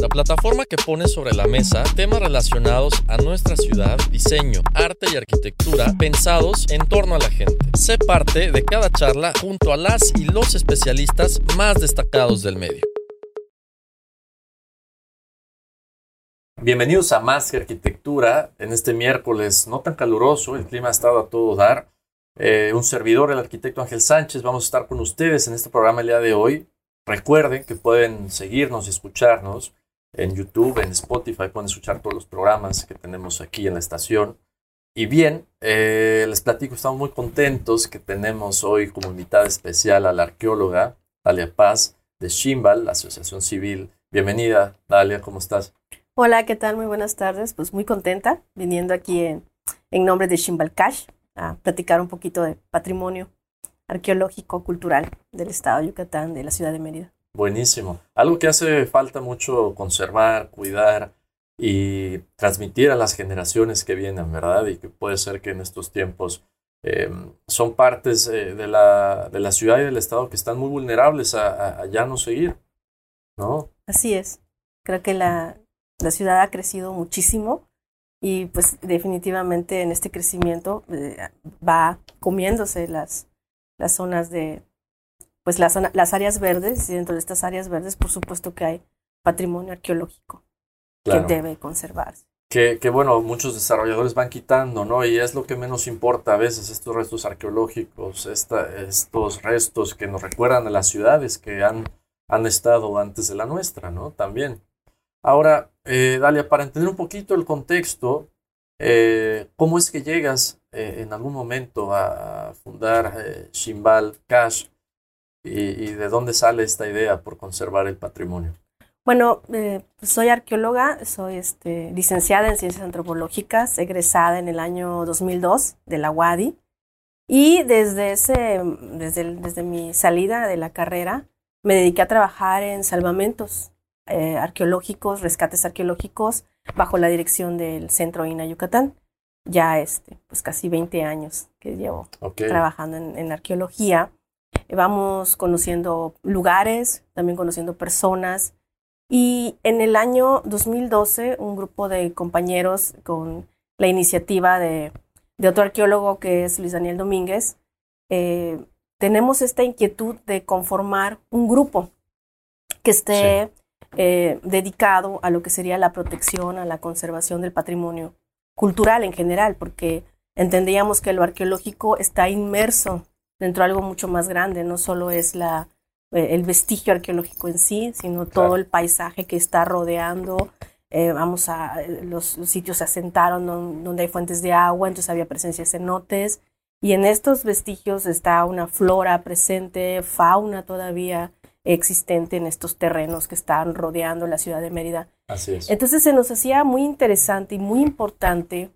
la plataforma que pone sobre la mesa temas relacionados a nuestra ciudad, diseño, arte y arquitectura pensados en torno a la gente. Sé parte de cada charla junto a las y los especialistas más destacados del medio. Bienvenidos a Más que Arquitectura en este miércoles no tan caluroso, el clima ha estado a todo dar. Eh, un servidor, el arquitecto Ángel Sánchez, vamos a estar con ustedes en este programa el día de hoy. Recuerden que pueden seguirnos y escucharnos en YouTube, en Spotify, pueden escuchar todos los programas que tenemos aquí en la estación. Y bien, eh, les platico, estamos muy contentos que tenemos hoy como invitada especial a la arqueóloga Dalia Paz de Shimbal, la Asociación Civil. Bienvenida, Dalia, ¿cómo estás? Hola, ¿qué tal? Muy buenas tardes. Pues muy contenta viniendo aquí en, en nombre de Shimbal Cash a platicar un poquito de patrimonio arqueológico, cultural del estado de Yucatán, de la ciudad de Mérida. Buenísimo. Algo que hace falta mucho conservar, cuidar y transmitir a las generaciones que vienen, ¿verdad? Y que puede ser que en estos tiempos eh, son partes eh, de, la, de la ciudad y del estado que están muy vulnerables a, a, ya no seguir, ¿no? Así es. Creo que la, la ciudad ha crecido muchísimo y pues definitivamente en este crecimiento eh, va comiéndose las, las zonas de, pues las, las áreas verdes y dentro de estas áreas verdes por supuesto que hay patrimonio arqueológico Claro. que debe conservarse. Que, que, bueno, muchos desarrolladores van quitando, ¿no? Y es lo que menos importa a veces, estos restos arqueológicos, esta, estos restos que nos recuerdan a las ciudades que han, han estado antes de la nuestra, ¿no? También. Ahora, eh, Dalia, para entender un poquito el contexto, eh, ¿cómo es que llegas eh, en algún momento a fundar eh, Shimbal Cash y, y, de dónde sale esta idea por conservar el patrimonio? Bueno, eh, soy arqueóloga, soy este, licenciada en Ciencias Antropológicas, egresada en el año 2002 de la UADI y desde, ese, desde, el, desde mi salida de la carrera me dediqué a trabajar en salvamentos eh, arqueológicos, rescates arqueológicos, bajo la dirección del Centro INA Yucatán. Ya este, pues casi 20 años que llevo okay. trabajando en, en, arqueología. Vamos conociendo lugares, también conociendo personas. Y en el año 2012, un grupo de compañeros con la iniciativa de, de otro arqueólogo que es Luis Daniel Domínguez, eh, tenemos esta inquietud de conformar un grupo que esté sí eh, dedicado a lo que sería la protección, a la conservación del patrimonio cultural en general, porque entendíamos que lo arqueológico está inmerso dentro de algo mucho más grande, no solo es la, eh, el vestigio arqueológico en sí, sino todo el paisaje que está rodeando. Eh, vamos a, los, los sitios se asentaron don- donde hay fuentes de agua, entonces había presencia de cenotes, y en estos vestigios está una flora presente, fauna todavía existente en estos terrenos que están rodeando la ciudad de Mérida. Así es. Entonces se nos hacía muy interesante y muy importante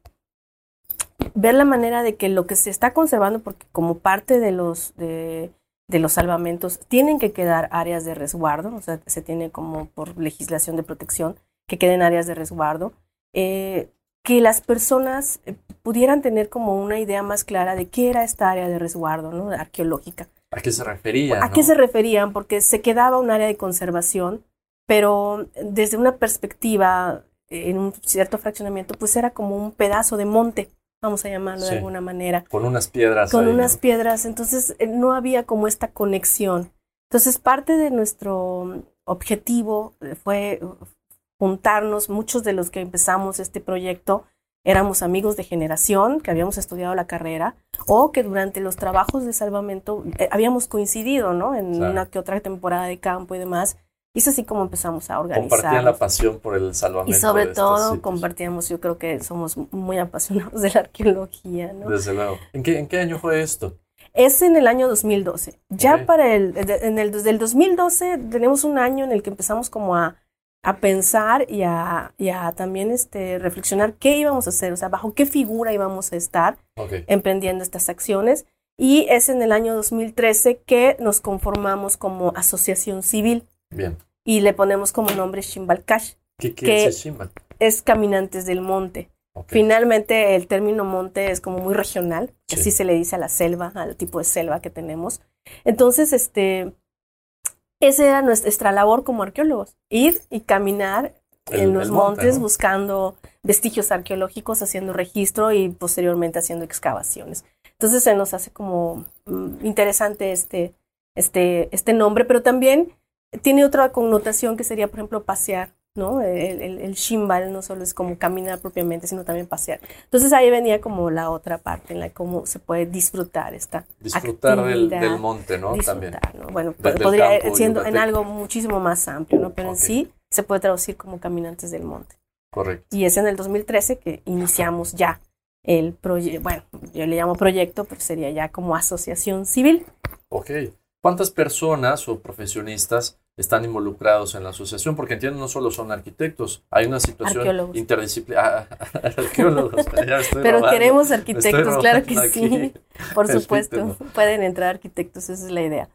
ver la manera de que lo que se está conservando, porque como parte de los, de, de los salvamentos, tienen que quedar áreas de resguardo, o sea, se tiene como por legislación de protección que queden áreas de resguardo, eh, que las personas eh, pudieran tener como una idea más clara de qué era esta área de resguardo, ¿no? Arqueológica. ¿A qué se refería? ¿A no? qué se referían? Porque se quedaba un área de conservación, pero desde una perspectiva, eh, en un cierto fraccionamiento, pues era como un pedazo de monte, vamos a llamarlo Sí. de alguna manera, Con unas piedras. con ahí, unas ¿no? piedras, entonces eh, no había como esta conexión. Entonces parte de nuestro objetivo eh, fue juntarnos, muchos de los que empezamos este proyecto éramos amigos de generación, que habíamos estudiado la carrera, o que durante los trabajos de salvamento eh, habíamos coincidido, ¿no? En Claro. una que otra temporada de campo y demás. Y es así como empezamos a organizar. Compartían la pasión por el salvamento. Y sobre de todo compartíamos, yo creo que somos muy apasionados de la arqueología, ¿no? Desde luego. ¿En qué, ¿En qué año fue esto? Es en el año 2012. Ya Ok. para el, en el, desde el 2012 tenemos un año en el que empezamos como a, a pensar y a, y a también este, reflexionar qué íbamos a hacer, o sea, bajo qué figura íbamos a estar Ok. emprendiendo estas acciones. Y es en el año 2013 que nos conformamos como asociación civil Bien. y le ponemos como nombre Shimbalcash, ¿Qué quiere Que- decir Shimbal? es Caminantes del Monte. Ok. Finalmente, el término monte es como muy regional, Sí. así se le dice a la selva, al tipo de selva que tenemos. Entonces, este, esa era nuestra labor como arqueólogos, ir y caminar El- en los monte, montes ¿no? buscando vestigios arqueológicos, haciendo registro y posteriormente haciendo excavaciones. Entonces se nos hace como mm, interesante este, este, este nombre, pero también tiene otra connotación que sería, por ejemplo, pasear, ¿no? El, el, el shimbal no solo es como caminar propiamente, sino también pasear. Entonces ahí venía como la otra parte en la cómo se puede disfrutar esta Disfrutar del, monte, ¿no? También. disfrutar, ¿no? Bueno, podría ir siendo en algo muchísimo más amplio, ¿no? Pero en sí se puede traducir como caminantes del monte. Correcto. Y es en el 2013 que iniciamos ya el proyecto, bueno, yo le llamo proyecto, pero sería ya como asociación civil. Ok. ¿Cuántas personas o profesionistas están involucrados en la asociación? Porque entiendo, no solo son arquitectos, hay una situación interdisciplinaria. arqueólogos, ya estoy Pero robando. queremos arquitectos, claro que sí, por supuesto, pueden entrar arquitectos, esa es la idea.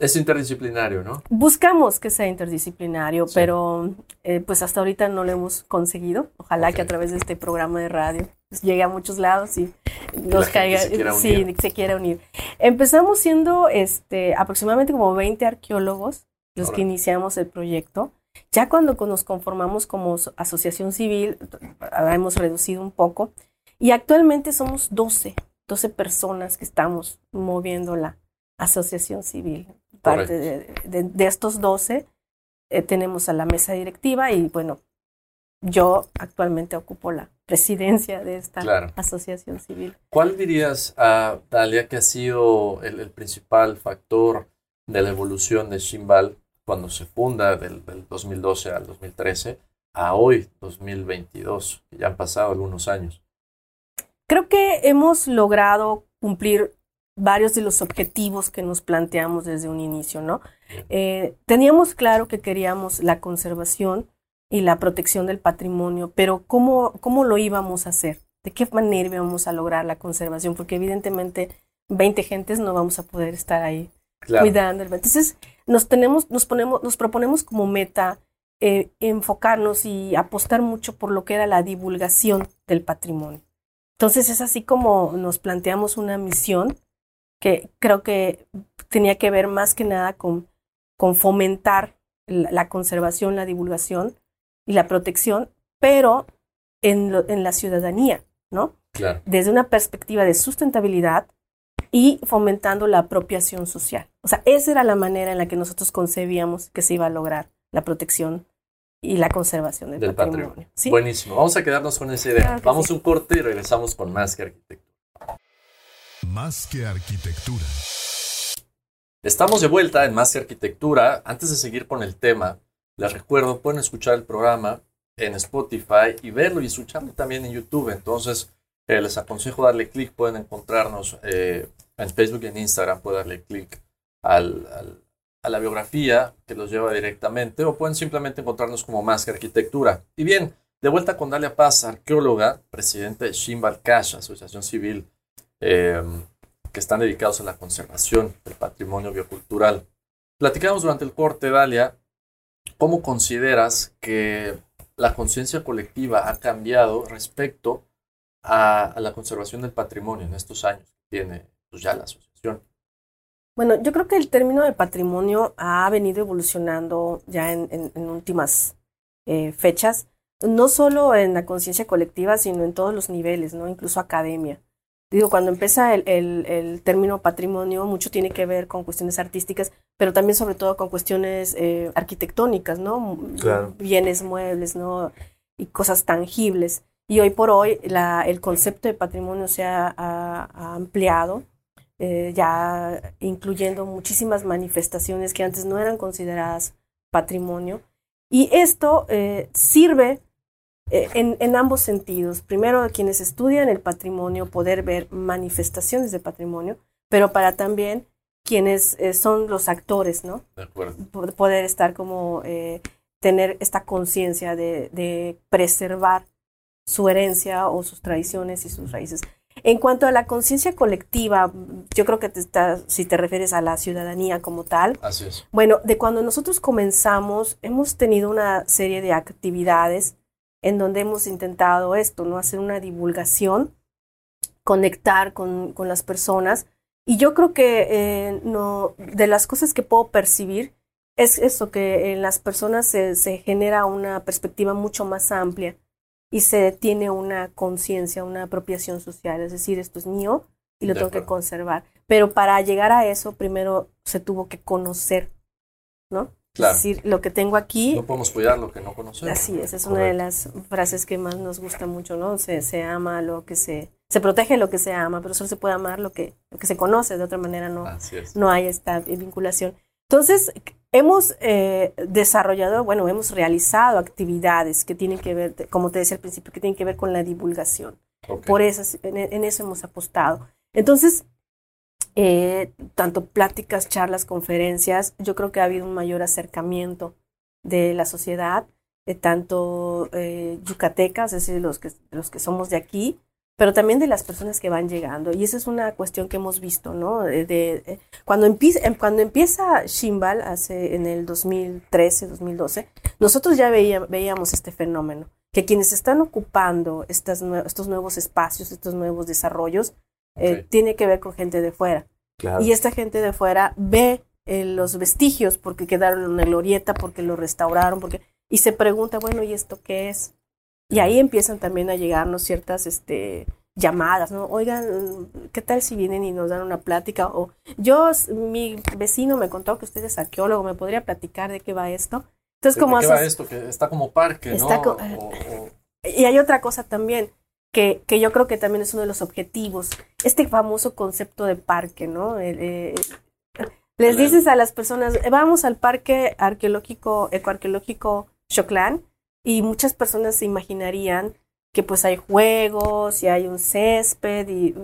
Es interdisciplinario, ¿no? Buscamos que sea interdisciplinario, Sí. pero eh, pues hasta ahorita no lo hemos conseguido. Ojalá que a través de este programa de radio pues, llegue a muchos lados y nos caiga, se quiera sí, se quiera unir. Empezamos siendo este, aproximadamente como 20 arqueólogos los que Órale. iniciamos el proyecto. Ya cuando nos conformamos como so- asociación civil, ahora hemos reducido un poco y actualmente somos 12, 12 personas que estamos moviendo la asociación civil. Parte de, de- de estos 12 eh, tenemos a la mesa directiva y bueno, yo actualmente ocupo la presidencia de esta Claro. asociación civil. ¿Cuál dirías, ah, Dalia, que ha sido el, el principal factor de la evolución de Shimbal cuando se funda del, del 2012 al 2013 a hoy, 2022, que ya han pasado algunos años? Creo que hemos logrado cumplir varios de los objetivos que nos planteamos desde un inicio, ¿no? Eh, teníamos claro que queríamos la conservación y la protección del patrimonio, pero ¿cómo, ¿cómo lo íbamos a hacer? ¿De qué manera íbamos a lograr la conservación? Porque evidentemente 20 gentes no vamos a poder estar ahí Claro, cuidando. Entonces, nos tenemos, nos ponemos, nos proponemos como meta eh, enfocarnos y apostar mucho por lo que era la divulgación del patrimonio. Entonces, es así como nos planteamos una misión que creo que tenía que ver más que nada con, con fomentar la, la conservación, la divulgación y la protección, pero en, lo- en la ciudadanía, ¿no? claro. desde una perspectiva de sustentabilidad y fomentando la apropiación social. O sea, esa era la manera en la que nosotros concebíamos que se iba a lograr la protección y la conservación del, Del patrimonio. patrimonio. ¿sí? Buenísimo. Vamos a quedarnos con esa idea. Claro Vamos sí. a un corte y regresamos con más que arquitectura. Más que arquitectura. Estamos de vuelta en Más que Arquitectura. Antes de seguir con el tema, les recuerdo, pueden escuchar el programa en Spotify y verlo y escucharlo también en YouTube. Entonces, eh, les aconsejo darle clic. Pueden encontrarnos eh, en Facebook y en Instagram. Pueden darle clic a la biografía que los lleva directamente o pueden simplemente encontrarnos como Más que Arquitectura. Y bien, de vuelta con Dalia Paz, arqueóloga, presidenta de Shimbal Cash, Asociación Civil. eh, que están dedicados a la conservación del patrimonio biocultural. Platicamos durante el corte, Dalia, ¿cómo consideras que la conciencia colectiva ha cambiado respecto a, a la conservación del patrimonio en estos años que tiene pues, ya la asociación? Bueno, yo creo que el término de patrimonio ha venido evolucionando ya en, en- en últimas eh, fechas, no solo en la conciencia colectiva, sino en todos los niveles, ¿no? Incluso academia. Digo, cuando empieza el, el- el término patrimonio, mucho tiene que ver con cuestiones artísticas, pero también sobre todo con cuestiones eh, arquitectónicas, ¿no? Claro. Bienes muebles, ¿no? Y cosas tangibles. Y hoy por hoy la- el concepto de patrimonio se ha, ha- ha ampliado, eh, ya incluyendo muchísimas manifestaciones que antes no eran consideradas patrimonio. Y esto eh, sirve eh, en, en ambos sentidos. Primero, a quienes estudian el patrimonio, poder ver manifestaciones de patrimonio, pero para también quienes eh, son los actores, ¿no? De acuerdo. Poder estar como, eh, tener esta conciencia de, de preservar su herencia o sus tradiciones y sus raíces. En cuanto a la conciencia colectiva, yo creo que te está- si te refieres a la ciudadanía como tal, Así es. bueno, de cuando nosotros comenzamos, hemos tenido una serie de actividades en donde hemos intentado esto, ¿no? Hacer una divulgación, conectar con, con las personas. Y yo creo que eh, no, de las cosas que puedo percibir es eso, que en las personas se, se genera una perspectiva mucho más amplia y se tiene una conciencia, una apropiación social, es decir, esto es mío y lo De tengo que conservar. Pero para llegar a eso, primero se tuvo que conocer, ¿no? Claro. Es decir, lo que tengo aquí, No podemos cuidar lo que no conocemos. así es, es una de las frases que más nos gusta mucho, ¿no? Se, se ama lo que se, se protege lo que se ama, pero solo se puede amar lo que, lo que se conoce, de otra manera no, no hay esta vinculación. Entonces, hemos eh, desarrollado, bueno, hemos realizado actividades que tienen que ver, como te decía al principio, que tienen que ver con la divulgación. Por eso, en, en eso hemos apostado. Entonces, eh, tanto pláticas, charlas, conferencias, yo creo que ha habido un mayor acercamiento de la sociedad, de tanto eh, yucatecas, es decir, los que, los que somos de aquí, pero también de las personas que van llegando. Y esa es una cuestión que hemos visto, ¿no? De, de- eh, cuando, empieza, em- cuando empieza Shimbal, hace, en el 2013, 2012, nosotros ya veía- veíamos este fenómeno, que quienes están ocupando estas estos nuevos espacios, estos nuevos desarrollos, eh, tiene que ver con gente de fuera. Claro. Y esta gente de fuera ve eh, los vestigios porque quedaron en la glorieta, porque lo restauraron, porque y se pregunta, bueno, ¿y esto qué es? Y ahí empiezan también a llegarnos ciertas este, llamadas, ¿no? Oigan, ¿qué tal si vienen y nos dan una plática? O yo, mi vecino me contó que usted es arqueólogo, ¿me podría platicar de qué va esto? Entonces, ¿De como qué va haces- esto? Que está como parque, Está ¿no? co- O- o- y hay otra cosa también, que, que yo creo que también es uno de los objetivos, este famoso concepto de parque, ¿no? El, eh, les dices a las personas, "Eh, vamos al parque arqueológico, ecoarqueológico Choclán, y muchas personas se imaginarían que pues hay juegos y hay un césped y,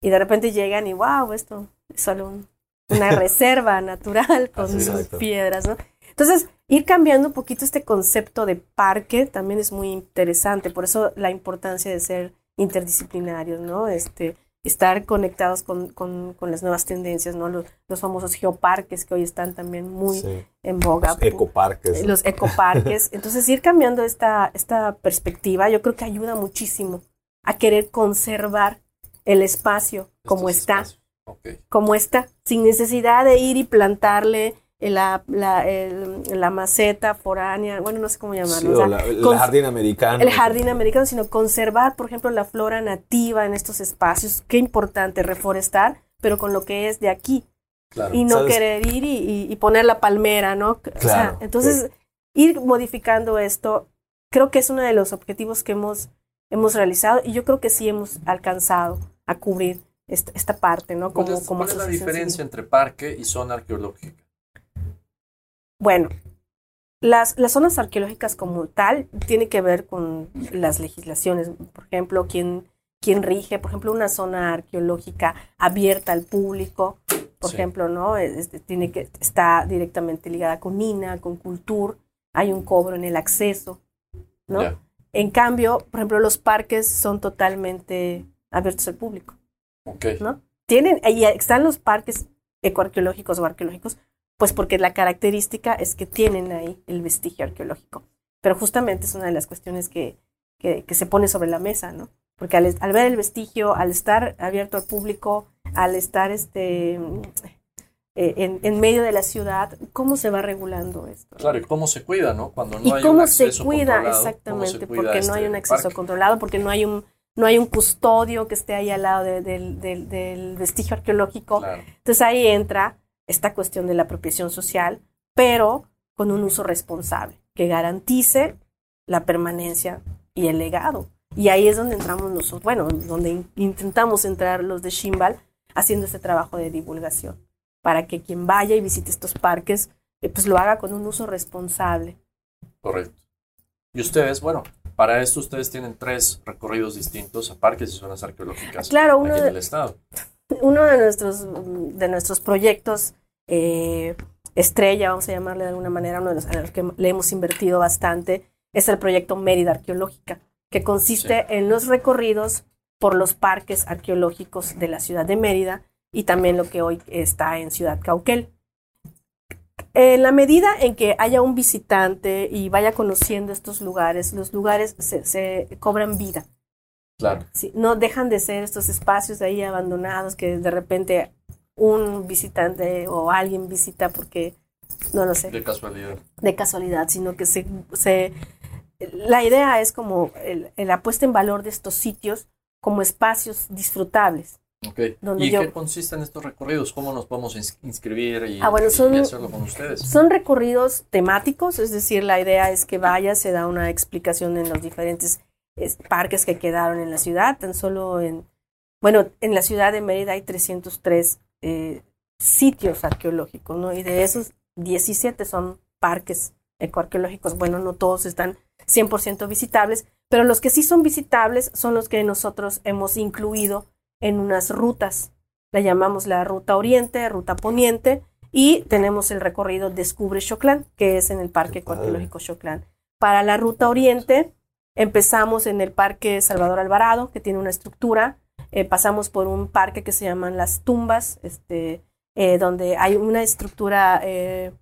y de repente llegan y wow, esto es solo un- una reserva natural con. Exacto. piedras, ¿no? Entonces, ir cambiando un poquito este concepto de parque también es muy interesante, por eso la importancia de ser interdisciplinarios, ¿no? Este, estar conectados con, con, con las nuevas tendencias, ¿no? Los, los famosos geoparques que hoy están también muy Sí. en boga. Los ecoparques. Los ecoparques. Entonces, ir cambiando esta, esta perspectiva, yo creo que ayuda muchísimo a querer conservar el espacio como está espacios. Como está, sin necesidad de ir y plantarle la, la, el- la maceta foránea, bueno, no sé cómo llamarlo. Sí, o sea, la- el jardín americano. el jardín americano, sino conservar, por ejemplo, la flora nativa en estos espacios. Qué importante reforestar, pero con lo que es de aquí. Claro. Y no ¿Sabes? querer ir y, y- y poner la palmera, ¿no? O sea, Claro, entonces, ir modificando esto, creo que es uno de los objetivos que hemos, hemos realizado y yo creo que sí hemos alcanzado a cubrir esta, esta parte, ¿no? ¿Cuál Como, es, como cuál es la diferencia civil. entre parque y zona arqueológica? Bueno, las, las zonas arqueológicas como tal tiene que ver con las legislaciones. Por ejemplo, quién, quién rige, por ejemplo, una zona arqueológica abierta al público, por Sí. ejemplo, ¿no? Es- tiene que, está directamente ligada con INA, con Cultur, hay un cobro en el acceso, ¿no? En cambio, por ejemplo, los parques son totalmente abiertos al público. ¿no? Tienen, ahí están los parques ecoarqueológicos o arqueológicos, pues porque la característica es que tienen ahí el vestigio arqueológico. Pero justamente es una de las cuestiones que, que, que se pone sobre la mesa, ¿no? Porque al, al ver el vestigio, al estar abierto al público, al estar este eh, en, en medio de la ciudad, ¿cómo se va regulando esto? Claro, y cómo se cuida, ¿no? Cuando no y hay cómo un se cuida ¿cómo se exactamente cuida porque no hay este un acceso parque? controlado porque no hay un no hay un custodio que esté ahí al lado de- del- vestigio arqueológico Claro. entonces ahí entra esta cuestión de la apropiación social pero con un uso responsable que garantice la permanencia y el legado y ahí es donde entramos nosotros bueno donde in- intentamos entrar los de Shimbal haciendo este trabajo de divulgación para que quien vaya y visite estos parques eh, pues lo haga con un uso responsable Correcto. Y ustedes, bueno, para esto ustedes tienen tres recorridos distintos a parques y zonas arqueológicas Claro, uno aquí en de- el estado. uno de nuestros, de nuestros proyectos eh, estrella, vamos a llamarle de alguna manera, uno de los, a los que le hemos invertido bastante, es el proyecto Mérida Arqueológica, que consiste en los recorridos por los parques arqueológicos de la ciudad de Mérida y también lo que hoy está en Ciudad Cauquel. En la medida en que haya un visitante y vaya conociendo estos lugares, los lugares se, se cobran vida. Claro. Sí, no dejan de ser estos espacios ahí abandonados que de repente un visitante o alguien visita porque, no lo sé, De casualidad. de casualidad, sino que se, se la idea es como el, el la puesta en valor de estos sitios como espacios disfrutables. Ok. Donde ¿Y yo- qué consisten estos recorridos? ¿Cómo nos podemos ins- inscribir y, Ah, bueno, son- y hacerlo con ustedes? Son recorridos temáticos, es decir, la idea es que vaya, se da una explicación en los diferentes es, parques que quedaron en la ciudad, tan solo en, bueno, en la ciudad de Mérida hay 303 eh, sitios arqueológicos, ¿no? Y de esos 17 son parques ecoarqueológicos. Bueno, no todos están 100% visitables, pero los que sí son visitables son los que nosotros hemos incluido en unas rutas. La llamamos la ruta oriente, ruta poniente, y tenemos el recorrido Descubre Choclán, que es en el Parque. Ecoarqueológico Choclán. Para la ruta oriente, empezamos en el Parque Salvador Alvarado, que tiene una estructura. Eh, pasamos por un parque que se llaman Las Tumbas, este, eh, donde hay una estructura eh,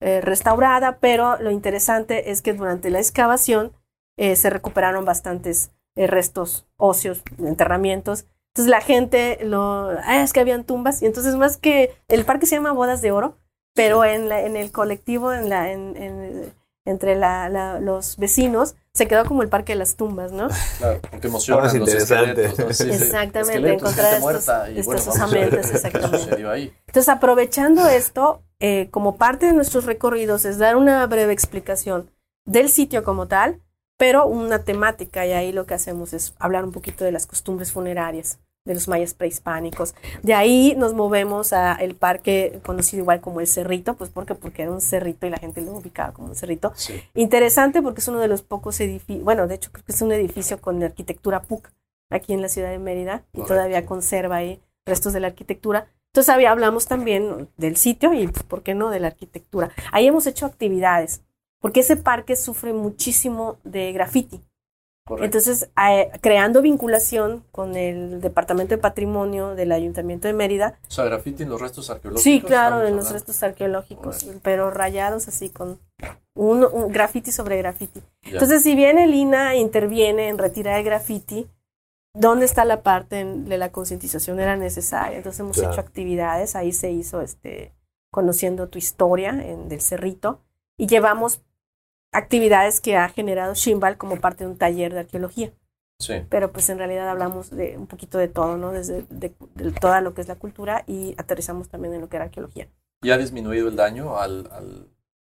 restaurada, pero lo interesante es que durante la excavación se recuperaron bastantes restos óseos, enterramientos. Entonces la gente lo, ah, es que habían tumbas y entonces más que el parque se llama Bodas de Oro, pero en, la- en el colectivo, en la, en, en- entre la- la- los vecinos, se quedó como el parque de las tumbas, ¿no? Claro, porque es los interesante. Exactamente, Esqueletos, encontrar estos- muerta, y estos bueno, exactamente. ahí. Entonces, aprovechando esto, eh, como parte de nuestros recorridos es dar una breve explicación del sitio como tal, pero una temática, y ahí lo que hacemos es hablar un poquito de las costumbres funerarias de los mayas prehispánicos. De ahí nos movemos a el parque conocido igual como el Cerrito, pues porque porque era un cerrito y la gente lo ubicaba como un cerrito. Sí. Interesante porque es uno de los pocos edificios, bueno, de hecho creo que es un edificio con arquitectura PUC aquí en la ciudad de Mérida y Correcto. todavía conserva ahí restos de la arquitectura. Entonces ahí hablamos también del sitio y, pues, ¿por qué no?, de la arquitectura. Ahí hemos hecho actividades, porque ese parque sufre muchísimo de graffiti. Correcto. Entonces, eh, creando vinculación con el Departamento de Patrimonio del Ayuntamiento de Mérida, o sea, graffiti en los restos arqueológicos. Sí, claro, en los restos arqueológicos, pero rayados así con un, un graffiti sobre graffiti. Ya. Entonces, si bien el INA interviene en retirar el graffiti, ¿dónde está la parte en- de la concientización? Era necesaria. Entonces hemos Claro. hecho actividades, ahí se hizo este conociendo tu historia en, del cerrito y llevamos actividades que ha generado Shimbal como parte de un taller de arqueología Sí, pero pues en realidad hablamos de un poquito de todo, ¿no? Desde de, de toda lo que es la cultura y aterrizamos también en lo que era arqueología. ¿y ha disminuido el daño al, al-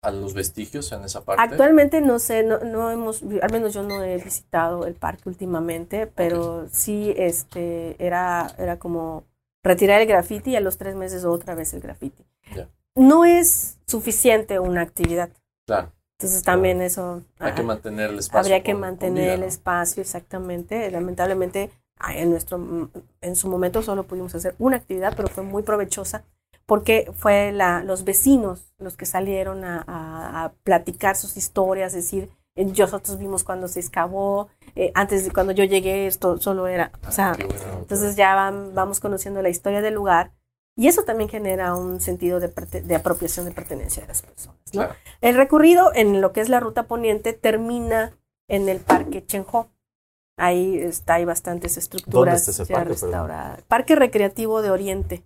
a los vestigios en esa parte? Actualmente no sé, no, no hemos, al menos yo no he visitado el parque últimamente, pero sí este era, era como retirar el graffiti y a los tres meses otra vez el graffiti. Ya. No es suficiente una actividad. Claro, Entonces también eso hay que ah, mantener el espacio. habría que mantener vida, el espacio exactamente. Lamentablemente ah, en nuestro en su momento solo pudimos hacer una actividad, pero fue muy provechosa porque fue la, los vecinos los que salieron a, a- a platicar sus historias, es decir, nosotros vimos cuando se excavó, eh, antes de cuando yo llegué esto solo era, o sea, Qué bueno. entonces ya van- vamos conociendo la historia del lugar y eso también genera un sentido de, de apropiación de pertenencia de las personas. ¿no? Claro. El recorrido en lo que es la ruta poniente termina en el Parque Chenjo. Ahí está, hay bastantes estructuras está ese parque. Parque Recreativo de Oriente.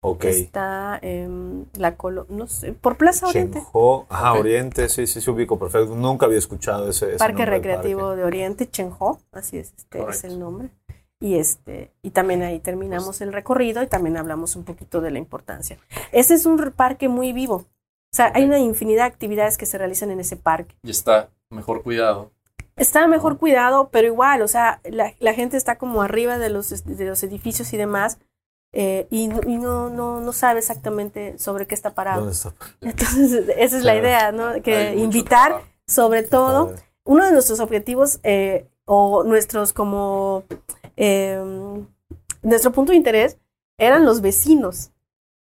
Ok. Está en la colo no sé, por Plaza Oriente. Chenjo, ajá. Oriente, sí, sí, se ubico perfecto. Nunca había escuchado ese, ese Parque nombre Recreativo parque. de Oriente, Chenjo, así es, este es el nombre. Y este, y también ahí terminamos el recorrido y también hablamos un poquito de la importancia. Ese es un parque muy vivo. O sea, hay una infinidad de actividades que se realizan en ese parque. Y está mejor cuidado. Está mejor cuidado, pero igual, o sea, la, la gente está como arriba de los, de los edificios y demás, eh, y, no- y no, no, no sabe exactamente sobre qué está parado. ¿Dónde está? Entonces, esa es la idea, ¿no? Que invitar, sobre todo, uno de nuestros objetivos eh, o nuestros como eh, nuestro punto de interés eran los vecinos.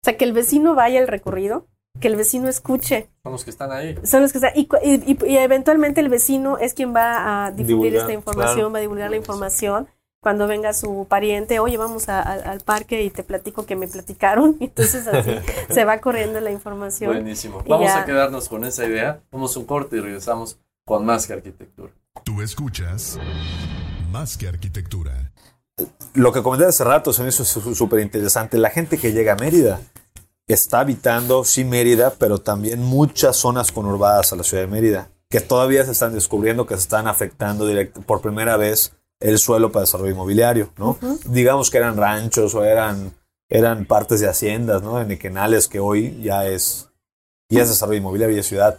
O sea, que el vecino vaya al recorrido, que el vecino escuche. Son los que están ahí. Son los que están. Y, y- y- eventualmente el vecino es quien va a difundir Divulgar, esta información, claro. va a divulgar la información. Cuando venga su pariente, oye, vamos a- a- al parque y te platico que me platicaron. Entonces así se va corriendo la información. Buenísimo. Vamos ya. a quedarnos con esa idea. Vamos un corte y regresamos con más que arquitectura. Tú escuchas Más que Arquitectura. Lo que comenté hace rato se me hizo súper interesante. La gente que llega a Mérida está habitando, sí, Mérida, pero también muchas zonas conurbadas a la ciudad de Mérida, que todavía se están descubriendo que se están afectando direct- por primera vez el suelo para desarrollo inmobiliario, ¿no? Digamos que eran ranchos o eran, eran partes de haciendas, ¿no? En Equenales, que hoy ya es, ya es desarrollo inmobiliario y es ciudad.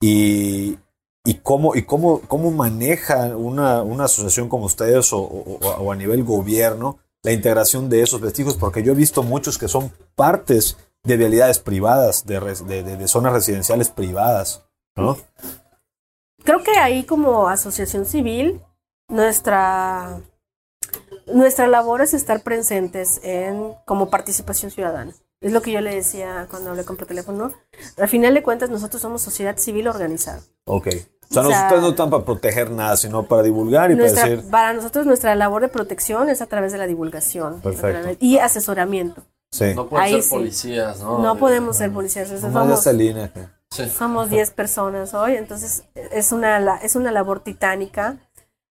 Y, y cómo, y cómo, cómo maneja una, una asociación como ustedes o, o- o- o a nivel gobierno la integración de esos vestigios, porque yo he visto muchos que son partes de vialidades privadas, de, res- de- de- de zonas residenciales privadas, ¿no? Creo que ahí como asociación civil, nuestra, nuestra labor es estar presentes en como participación ciudadana. Es lo que yo le decía cuando hablé con por teléfono. Al final de cuentas, nosotros somos sociedad civil organizada. Ok. O sea, O sea, nosotros no están para proteger nada, sino para divulgar y Nuestra- para decir, para nosotros, nuestra labor de protección es a través de la divulgación Perfecto. y asesoramiento. sí. No pueden Ahí ser sí. policías, ¿no? No Eh, podemos ser policías. eso somos- línea. que- sí. Somos 10 personas hoy, entonces es una, la- es una labor titánica.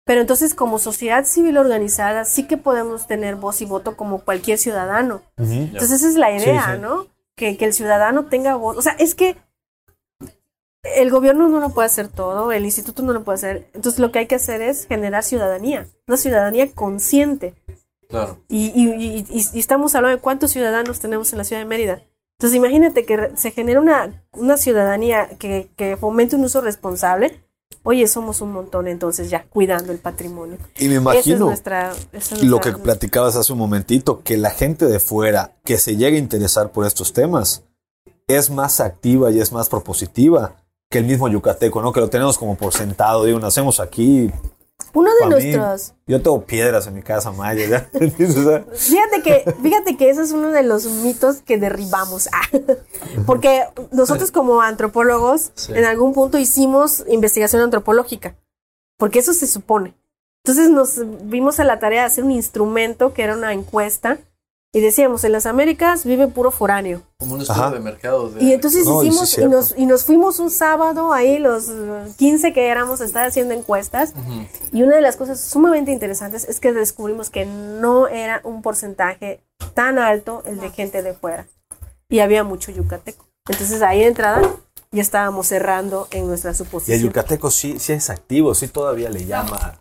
Pero entonces como sociedad civil organizada sí que podemos tener voz y voto como cualquier ciudadano. Entonces esa es la idea, Sí, sí. ¿no? Que, que el ciudadano tenga voz. O sea, es que el gobierno no lo puede hacer todo, el instituto no lo puede hacer. Entonces lo que hay que hacer es generar ciudadanía, una ciudadanía consciente. Claro. Y, y- y- y- y estamos hablando de cuántos ciudadanos tenemos en la ciudad de Mérida. Entonces imagínate que se genera una, una ciudadanía que, que fomente un uso responsable. Oye, somos un montón entonces ya cuidando el patrimonio. Y me Esa es imagino nuestra, es lo que nuestra- platicabas hace un momentito, que la gente de fuera que se llegue a interesar por estos temas es más activa y es más propositiva que el mismo yucateco, ¿no? Que lo tenemos como por sentado, digo, nacemos aquí. Uno de mí, nuestros... yo tengo piedras en mi casa, Maya, ¿ya? Sea, Fíjate que, fíjate que ese es uno de los mitos que derribamos. Ah, Porque nosotros como antropólogos Sí. en algún punto hicimos investigación antropológica. Porque eso se supone. Entonces nos vimos a la tarea de hacer un instrumento que era una encuesta y decíamos, en las Américas vive puro foráneo. Como un estudio Ajá. de mercado. De, Y entonces No, sí hicimos es y, nos, y nos fuimos un sábado ahí, los eh, 15 que éramos, a estar haciendo encuestas. Ujú. Y una de las cosas sumamente interesantes es que descubrimos que no era un porcentaje tan alto el de gente de fuera. Y había mucho yucateco. Entonces ahí de entrada ya estábamos cerrando en nuestra y el suposición. yucateco sí, sí es activo, sí todavía le llama.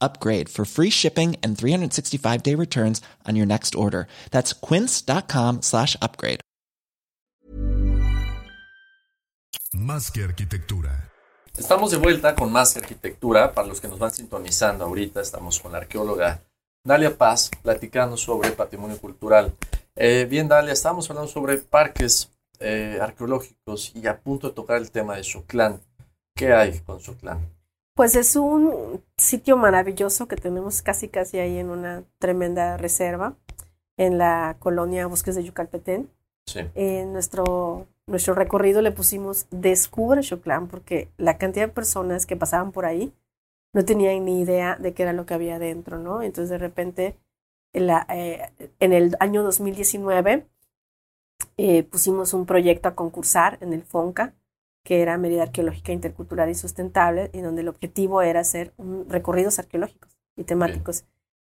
upgrade for free shipping and 365 day returns on your next order. That's quince.com slash upgrade. Más que Arquitectura. Estamos de vuelta con más que arquitectura. Para los que nos van sintonizando ahorita, estamos con la arqueóloga Dalia Paz platicando sobre patrimonio cultural. Eh, bien, Dalia, estamos hablando sobre parques eh, arqueológicos y a punto de tocar el tema de Soclán. ¿Qué hay con Soclán? Pues es un sitio maravilloso que tenemos casi casi ahí en una tremenda reserva en la colonia Bosques de Yucalpetén. Sí. En nuestro, nuestro recorrido le pusimos Descubre Xoclán porque la cantidad de personas que pasaban por ahí no tenían ni idea de qué era lo que había dentro, ¿no? Entonces de repente en, la, eh, en el año 2019 eh, pusimos un proyecto a concursar en el FONCA, que era Mérida Arqueológica Intercultural y Sustentable, y donde el objetivo era hacer un, recorridos arqueológicos y temáticos.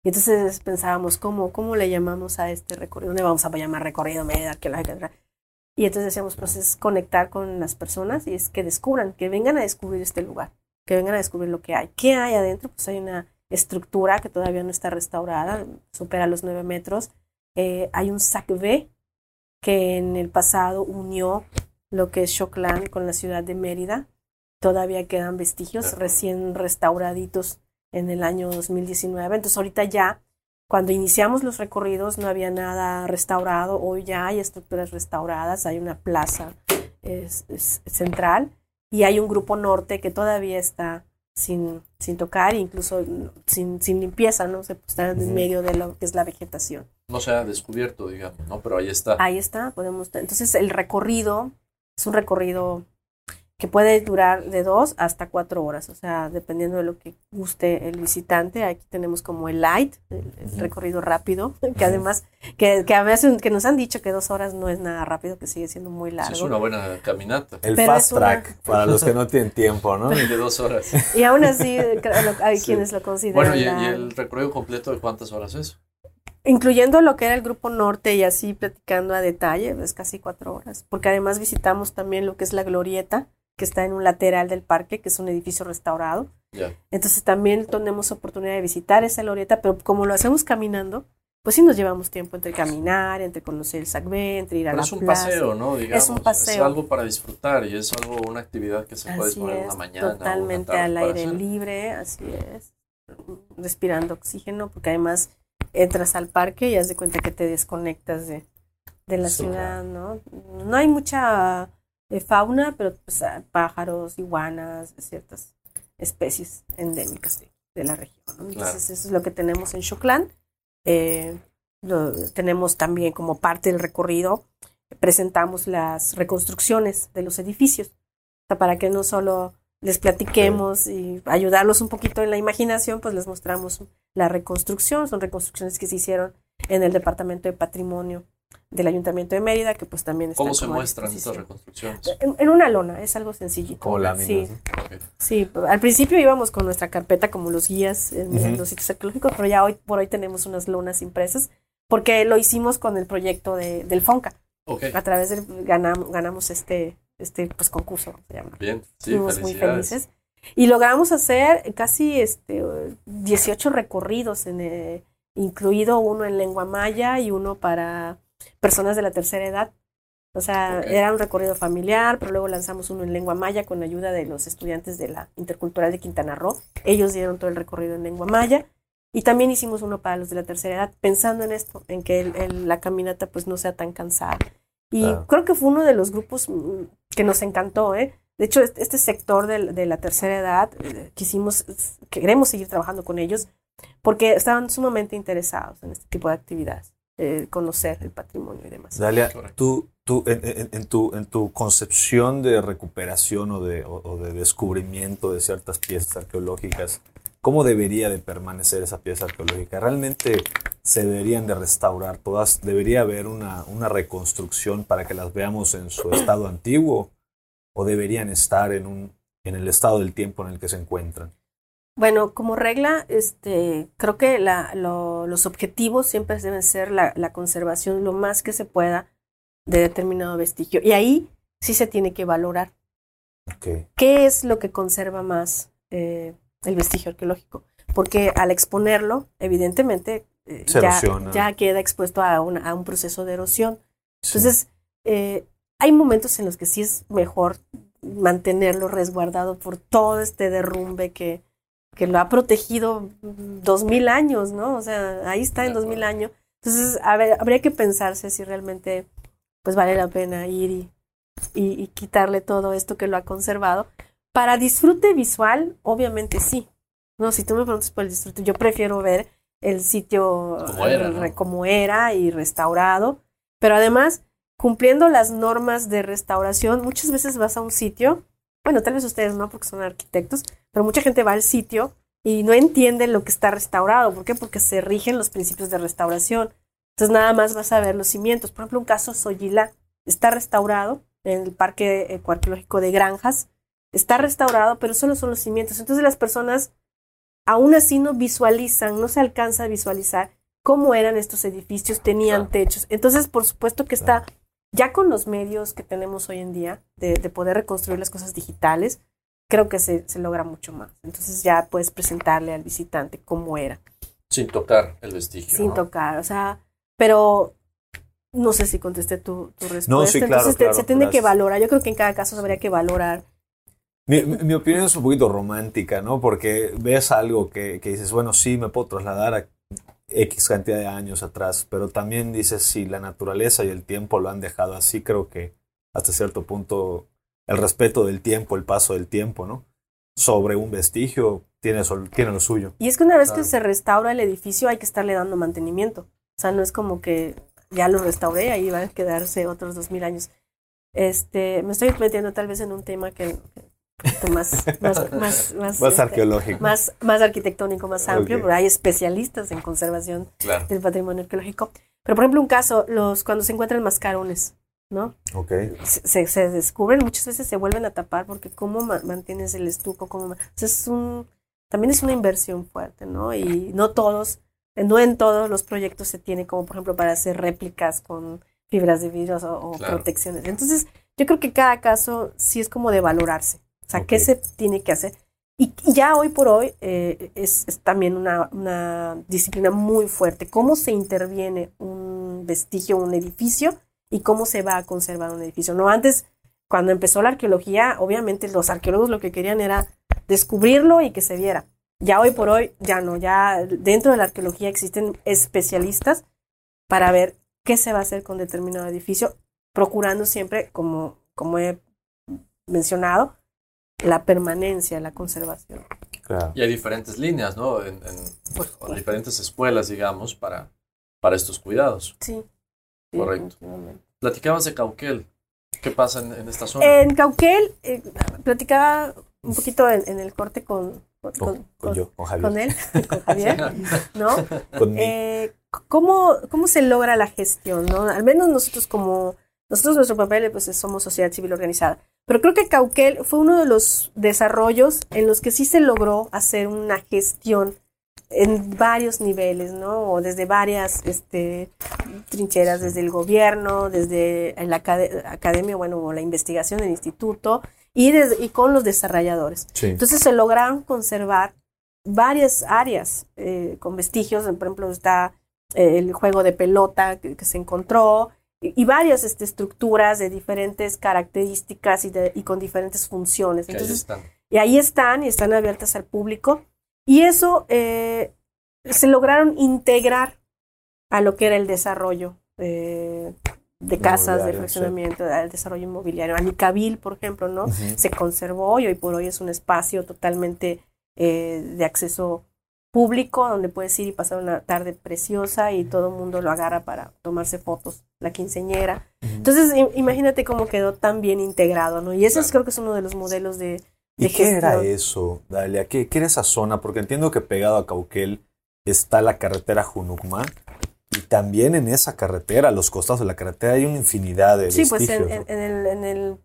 Y entonces pensábamos, ¿cómo, ¿cómo le llamamos a este recorrido? ¿Dónde vamos a llamar recorrido Mérida Arqueológica? Y entonces decíamos, pues es conectar con las personas y es que descubran, que vengan a descubrir este lugar, que vengan a descubrir lo que hay. ¿Qué hay adentro? Pues hay una estructura que todavía no está restaurada, supera los nueve metros. Eh, hay un SACB que en el pasado unió lo que es Choclán con la ciudad de Mérida. Todavía quedan vestigios recién restauraditos en el año 2019. Entonces ahorita ya, cuando iniciamos los recorridos, no había nada restaurado. Hoy ya hay estructuras restauradas, hay una plaza es, es central y hay un grupo norte que todavía está sin, sin tocar, incluso sin, sin limpieza, ¿no? Se está en medio de lo que es la vegetación. No se ha descubierto, digamos, ¿no? Pero ahí está. Ahí está, podemos. Entonces, el recorrido es un recorrido que puede durar de dos hasta cuatro horas, o sea, dependiendo de lo que guste el visitante. Aquí tenemos como el light, el, recorrido rápido, que además, que, que a veces que nos han dicho que dos horas no es nada rápido, que sigue siendo muy largo. Sí, es una buena caminata. El fast track, para los que no tienen tiempo, ¿no? De dos horas. Y aún así, hay quienes lo consideran. Bueno, ¿y, ¿y el recorrido completo de cuántas horas es? Incluyendo lo que era el grupo norte y así platicando a detalle, es casi cuatro horas, porque además visitamos también lo que es la glorieta, que está en un lateral del parque, que es un edificio restaurado. Entonces también tenemos oportunidad de visitar esa glorieta, pero como lo hacemos caminando, pues sí nos llevamos tiempo entre caminar, entre conocer el Sacbé, entre ir a la es un plaza. paseo, ¿no? Digamos, es un paseo. Es algo para disfrutar y es algo, una actividad que se puede Así poner es, una mañana. Totalmente una tarde al aire hacer. libre, así es. Respirando oxígeno, porque además entras al parque y haz de cuenta que te desconectas de, de la Sí, ciudad, ¿no? No hay mucha eh, fauna, pero pues, ah, pájaros, iguanas, ciertas especies endémicas de, de la región. ¿no? Entonces, Claro. eso es lo que tenemos en Choclán. Eh, lo, tenemos también como parte del recorrido, presentamos las reconstrucciones de los edificios, o sea, para que no solo les platiquemos y ayudarlos un poquito en la imaginación, pues les mostramos la reconstrucción, son reconstrucciones que se hicieron en el Departamento de Patrimonio del Ayuntamiento de Mérida, que pues también están ¿Cómo se muestran estas reconstrucciones? En, en una lona, es algo sencillito. Como láminas, Sí, sí. Al principio íbamos con nuestra carpeta como los guías en, los sitios arqueológicos, pero ya hoy por hoy tenemos unas lonas impresas, porque lo hicimos con el proyecto de, del FONCA. A través del ganamos, ganamos este, este pues concurso, se llama. bien. Sí, Estuvimos muy felices. Y logramos hacer casi este, 18 recorridos, en, eh, incluido uno en lengua maya y uno para personas de la tercera edad. O sea, Ok. era un recorrido familiar, pero luego lanzamos uno en lengua maya con ayuda de los estudiantes de la Intercultural de Quintana Roo. Ellos dieron todo el recorrido en lengua maya. Y también hicimos uno para los de la tercera edad, pensando en esto, en que el- el- la caminata pues no sea tan cansada. Y Claro. creo que fue uno de los grupos mm, que nos encantó, ¿eh? De hecho, este, este sector del- de, la tercera edad, eh, quisimos, queremos seguir trabajando con ellos porque estaban sumamente interesados en este tipo de actividades, eh, conocer el patrimonio y demás. Dalia, tú, tú en, en- en tu, en tu concepción de recuperación o de, o- o de descubrimiento de ciertas piezas arqueológicas, ¿cómo debería de permanecer esa pieza arqueológica? ¿Realmente se deberían de restaurar todas? ¿Debería haber una, una reconstrucción para que las veamos en su estado antiguo? ¿O deberían estar en, un, en el estado del tiempo en el que se encuentran? Bueno, como regla, este, creo que la- lo- los objetivos siempre deben ser la, la conservación lo más que se pueda de determinado vestigio. Y ahí sí se tiene que valorar qué es lo que conserva más eh, el vestigio arqueológico. Porque al exponerlo, evidentemente, eh, ya, queda expuesto a, un- a un proceso de erosión. Entonces, eh, hay momentos en los que sí es mejor mantenerlo resguardado por todo este derrumbe que, que lo ha protegido dos mil años, ¿no? O sea, ahí está en dos mil años. Entonces, a ver, habría que pensarse si realmente pues vale la pena ir y, y, y quitarle todo esto que lo ha conservado. Para disfrute visual, obviamente sí. No, si tú me preguntas por el disfrute, yo prefiero ver el sitio Como era, ¿no? re- como era y restaurado. Pero además, cumpliendo las normas de restauración, muchas veces vas a un sitio, bueno, tal vez ustedes no, porque son arquitectos, pero mucha gente va al sitio y no entiende lo que está restaurado. ¿Por qué? Porque se rigen los principios de restauración. Entonces nada más vas a ver los cimientos. Por ejemplo, un caso Soyilá. está restaurado en el Parque Ecoarqueológico de Granjas. Está restaurado, pero solo son los cimientos. Entonces las personas aún así no visualizan, no se alcanza a visualizar cómo eran estos edificios, tenían techos. Entonces, por supuesto que está, ya con los medios que tenemos hoy en día de, de poder reconstruir las cosas digitales, creo que se, se, logra mucho más. Entonces ya puedes presentarle al visitante cómo era. Sin tocar el vestigio. Sin ¿no? tocar, o sea, pero no sé si contesté tu, tu respuesta. No, sí, claro, Entonces te- claro, se tiene que valorar. Yo creo que en cada caso habría que valorar. Mi, opinión es un poquito romántica, ¿no? Porque ves algo que, que dices, bueno, sí, me puedo trasladar a X cantidad de años atrás, pero también dices, si la naturaleza y el tiempo lo han dejado así, creo que hasta cierto punto el respeto del tiempo, el paso del tiempo, ¿no? Sobre un vestigio tiene, sol- tiene lo suyo. Y es que una vez Claro. que se restaura el edificio hay que estarle dando mantenimiento. O sea, no es como que ya lo restauré, ahí van a quedarse otros dos mil años. Este, me estoy metiendo tal vez en un tema que, más, más, más, más, Más este, arqueológico. más, más arquitectónico, más amplio, Ok. pero hay especialistas en conservación Claro. del patrimonio arqueológico. Pero, por ejemplo, un caso, los cuando se encuentran mascarones, ¿no? Ok. Se, se- descubren, muchas veces se vuelven a tapar porque cómo ma- mantienes el estuco, cómo es un, también es una inversión fuerte, ¿no? Y no todos, no en todos los proyectos se tiene como, por ejemplo, para hacer réplicas con fibras de vidrio o, o Claro. protecciones. Entonces, yo creo que cada caso sí es como de valorarse. O sea, ¿qué Ok. se tiene que hacer? Y y ya hoy por hoy eh, es, es también una, una disciplina muy fuerte. ¿Cómo se interviene un vestigio, un edificio y cómo se va a conservar un edificio? No, antes, cuando empezó la arqueología, obviamente los arqueólogos lo que querían era descubrirlo y que se viera. Ya hoy por hoy, ya no, ya dentro de la arqueología existen especialistas para ver qué se va a hacer con determinado edificio, procurando siempre, como, como he mencionado, la permanencia, la conservación. Claro. Y hay diferentes líneas, ¿no? En, diferentes escuelas, digamos, para, para estos cuidados. Sí. sí, Correcto. Platicabas de Cauquel. ¿Qué pasa en, en esta zona? En Cauquel, eh, platicaba un poquito en, en el corte con, con, Con, con- con yo, con Javier. con él, con Javier, ¿no? Con mí. Eh, ¿cómo, ¿Cómo se logra la gestión? ¿no? Al menos nosotros como, nosotros nuestro papel pues somos sociedad civil organizada. Pero creo que Cauquel fue uno de los desarrollos en los que sí se logró hacer una gestión en varios niveles, ¿no? O desde varias este, trincheras, desde el gobierno, desde la acad- academia, bueno, o la investigación del instituto y, desde- y con los desarrolladores. Sí. Entonces se lograron conservar varias áreas eh, con vestigios, por ejemplo está eh, el juego de pelota que, que se encontró y, varias este, estructuras de diferentes características y, de- y con diferentes funciones. Ahí Entonces, y ahí están y están abiertas al público. Y eso eh, se lograron integrar a lo que era el desarrollo eh, de casas, de fraccionamiento, al desarrollo inmobiliario. Anicabil, por ejemplo, ¿no? Se conservó y hoy por hoy es un espacio totalmente eh, de acceso público donde puedes ir y pasar una tarde preciosa y todo el mundo lo agarra para tomarse fotos, la quinceñera. Entonces, im- imagínate cómo quedó tan bien integrado, ¿no? Y eso es, Claro. creo que es uno de los modelos de, de ¿Y qué era eso, Dalia? ¿Qué, qué era esa zona? Porque entiendo que pegado a Cauquel está la carretera Junucma y también en esa carretera, a los costados de la carretera, hay una infinidad de Sí, pues en el, en el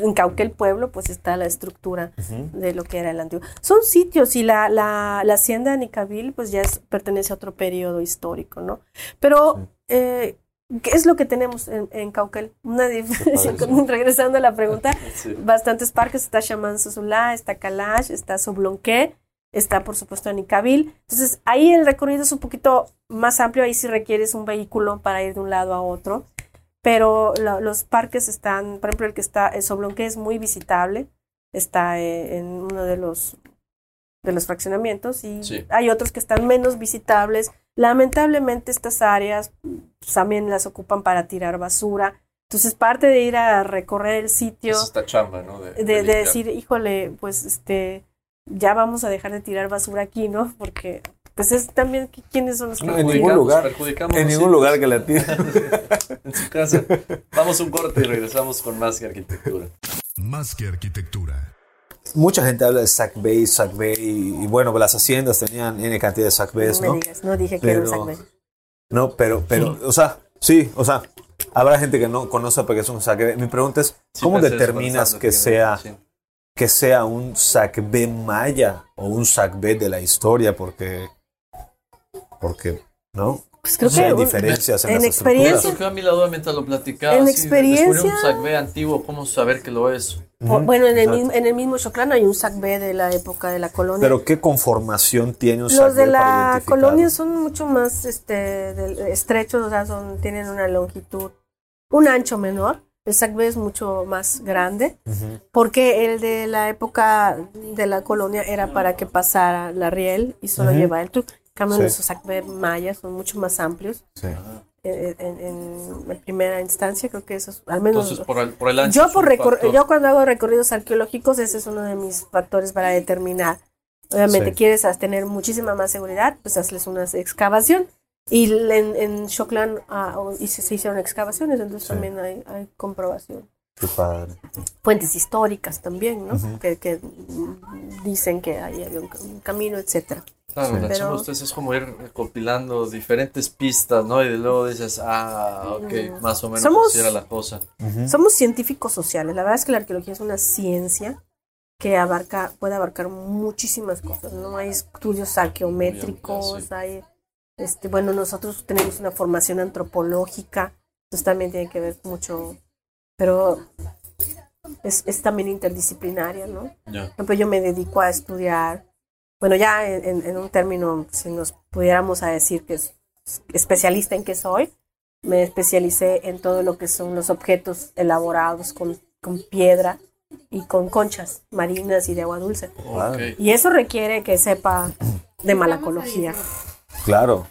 en Cauquel Pueblo, pues está la estructura de lo que era el antiguo. Son sitios y la, la, la hacienda de Nicabil, pues ya es- pertenece a otro periodo histórico, ¿no? Pero, eh, ¿qué es lo que tenemos en, en Cauquel? Una diferencia, padre. con- regresando a la pregunta, Sí. bastantes parques, está Shaman Sosula, está Kalash, está Soblonqué, está por supuesto Anicabil. Entonces ahí el recorrido es un poquito más amplio, ahí sí requieres un vehículo para ir de un lado a otro. Pero lo- los parques están, por ejemplo, el que está, el Soblonqué es muy visitable, está eh, en uno de los de los fraccionamientos y Sí. hay otros que están menos visitables. Lamentablemente estas áreas pues, también las ocupan para tirar basura. Entonces parte de ir a recorrer el sitio, Es esta chamba, ¿no? De, de, de decir, híjole, pues este, ya vamos a dejar de tirar basura aquí, ¿no? Porque pues es también qui- quiénes son los que No, en Perjudicamos- ningún lugar. perjudicamos En ningún lugar que la tiren. en su casa. Vamos un corte y regresamos con más que arquitectura. Más que arquitectura. Mucha gente habla de Sac Bay, Sac Bay, y, y bueno, las haciendas tenían N cantidad de Sac Bays, no me ¿no? digas, no dije que era un Pero- Sac Bay. No, pero, pero, o sea, sí, o sea, Habrá gente que no conoce porque es un sac B. Mi pregunta es, ¿cómo Sí, pues, determinas que sea, que sea un sac B maya o un sac B de la historia? Porque, porque ¿no? Pues creo hay que un- diferencias en, en las experiencia- surgió a mí la duda mientras lo platicaba. En sí, experiencia- un SACB antiguo, ¿cómo saber que lo es? bueno, en el, mismo, en el mismo Choclán hay un SAC B de la época de la colonia. Pero ¿qué conformación tiene un sac Los de B para la colonia son mucho más este, estrechos, o sea, son, tienen una longitud, un ancho menor. El SAC B es mucho más grande, porque el de la época de la colonia era para que pasara la riel y solo Ujú. llevaba el truck. Cambio, Sí. B mayas son mucho más amplios. Sí. En, en- en primera instancia, creo que eso es, al menos... Entonces, por el, por el ancho. Yo, por un recor- factor. yo cuando hago recorridos arqueológicos, ese es uno de mis factores para determinar. Obviamente, Sí. quieres tener muchísima más seguridad, pues hazles una excavación. Y en, en Choclán ah, o- y se, se hicieron excavaciones, entonces Sí. también hay, hay comprobación. Qué padre. Fuentes históricas también, ¿no? que, que dicen que ahí había un, un camino, etcétera. Claro, la Pero- chamba de ustedes es como ir recopilando diferentes pistas, ¿no? Y luego dices, ah, ok, más o menos Somos- así era la cosa. Somos científicos sociales. La verdad es que la arqueología es una ciencia que abarca, puede abarcar muchísimas cosas. No hay estudios arqueométricos, hay, este, bueno, nosotros tenemos una formación antropológica, entonces también tiene que ver mucho, pero es, es también interdisciplinaria, ¿no? Ejemplo, yo me dedico a estudiar, bueno, ya en, un término, si nos pudiéramos a decir que es especialista en qué soy, me especialicé en todo lo que son los objetos elaborados con, con piedra y con conchas marinas y de agua dulce. Y eso requiere que sepa de malacología. Claro.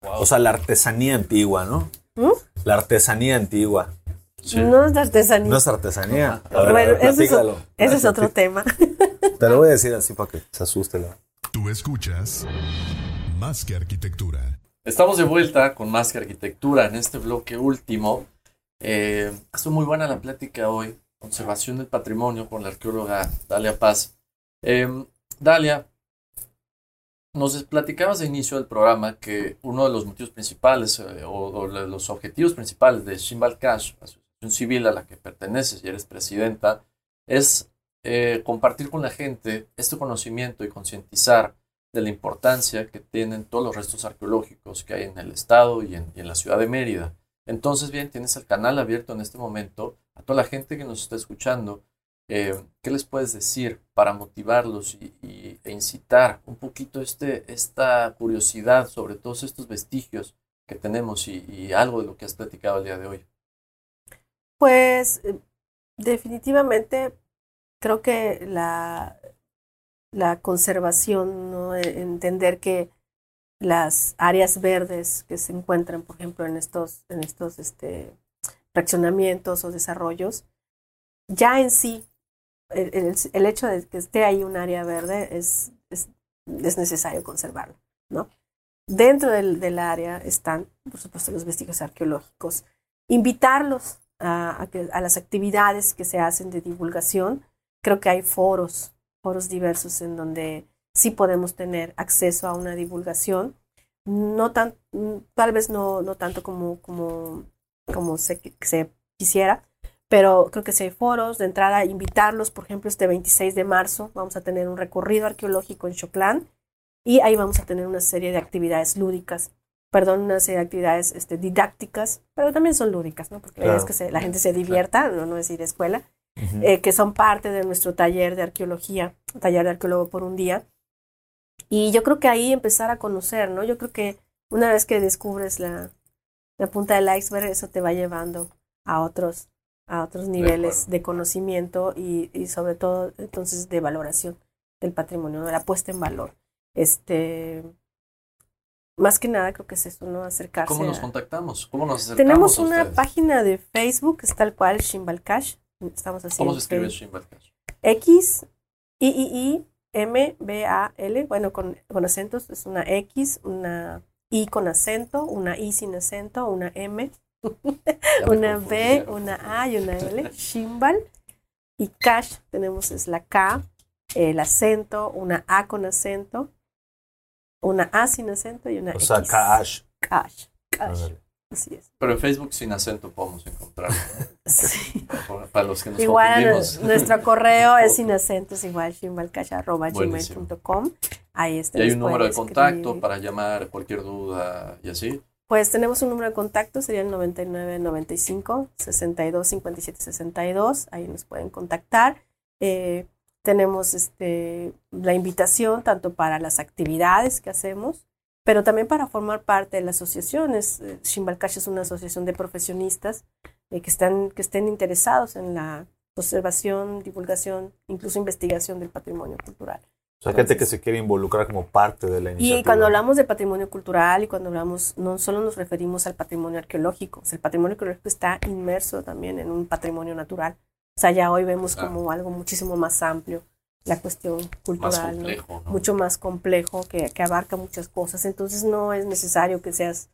O sea, la artesanía antigua, ¿no? ¿Mm? La artesanía antigua. Sí. No es de artesanía. No es artesanía. A ver, a bueno, ver, ese es, ese es otro tema. Te lo voy a decir así para que se asuste. la- Tú escuchas Más que Arquitectura. Estamos de vuelta con más que arquitectura en este bloque último. Eh, estuvo muy buena la plática hoy. Conservación del patrimonio con la arqueóloga Dalia Paz. Eh, Dalia, nos platicabas de inicio del programa que uno de los motivos principales eh, o, o de los objetivos principales de Shimbal Cash, civil a la que perteneces y eres presidenta, es eh, compartir con la gente este conocimiento y concientizar de la importancia que tienen todos los restos arqueológicos que hay en el estado y en, la ciudad de Mérida. Entonces, bien, tienes el canal abierto en este momento a toda la gente que nos está escuchando. eh, ¿Qué les puedes decir para motivarlos y, y- e incitar un poquito este, esta curiosidad sobre todos estos vestigios que tenemos y, y algo de lo que has platicado el día de hoy? Pues eh, definitivamente creo que la, la conservación, ¿no? E- entender que las áreas verdes que se encuentran, por ejemplo, en estos, en estos este, fraccionamientos o desarrollos, ya en sí, el, hecho de que esté ahí un área verde es, es, es necesario conservarlo, ¿no? Dentro del, del área están, por supuesto, los vestigios arqueológicos. Invitarlos a, a las actividades que se hacen de divulgación. Creo que hay foros, foros diversos en donde sí podemos tener acceso a una divulgación. No tan, tal vez no, no tanto como, como, como se, quisiera, pero creo que sí hay foros. De entrada, invitarlos, por ejemplo, este 26 de marzo vamos a tener un recorrido arqueológico en Choclán y ahí vamos a tener una serie de actividades lúdicas, perdón, una serie de actividades este, didácticas, pero también son lúdicas, ¿no? Porque la idea es que se- la gente se divierta, no, no es ir a escuela, eh, que son parte de nuestro taller de arqueología, taller de arqueólogo por un día. Y yo creo que ahí empezar a conocer, ¿no? Yo creo que una vez que descubres la, la punta del iceberg, eso te va llevando a otros, a otros niveles de, conocimiento y, y sobre todo entonces de valoración del patrimonio, ¿no? de la puesta en valor. Este, más que nada creo que es eso, ¿no? Acercarse. ¿Cómo nos a- contactamos? ¿Cómo nos acercamos Tenemos a una ustedes? página de Facebook, es tal cual, Shimbal Cash. Estamos así. ¿Cómo se escribe Facebook. Shimbal Cash? X, I, I, I, M, B, A, L, bueno, con, con acentos, es una X, una I con acento, una I sin acento, una M, una B, una A y una L, Shimbal. Y Cash tenemos es la K, el acento, una A con acento, una A sin acento y una O sea, X. cash. Cash. Cash. Así es. Pero en Facebook sin acento podemos encontrar. Sí. Para los que nos Igual nuestro correo es sin acentos, igual. Buenísimo. Ahí está. Y hay un número de contacto para llamar cualquier duda y así. Pues tenemos un número de contacto, sería el 99 95 62 57 62. Ahí nos pueden contactar. Eh, tenemos este, la invitación tanto para las actividades que hacemos, pero también para formar parte de las asociaciones. Eh, Shimbalcacha es una asociación de profesionistas eh, que, están, que estén interesados en la observación, divulgación, incluso investigación del patrimonio cultural. O sea, gente que se quiere involucrar como parte de la iniciativa. Y cuando hablamos de patrimonio cultural y cuando hablamos, no solo nos referimos al patrimonio arqueológico, o sea, el patrimonio arqueológico está inmerso también en un patrimonio natural. O sea, ya hoy vemos Claro. como algo muchísimo más amplio la cuestión Más cultural, ¿no? complejo. ¿no? mucho más complejo, que, que abarca muchas cosas. Entonces no es necesario que seas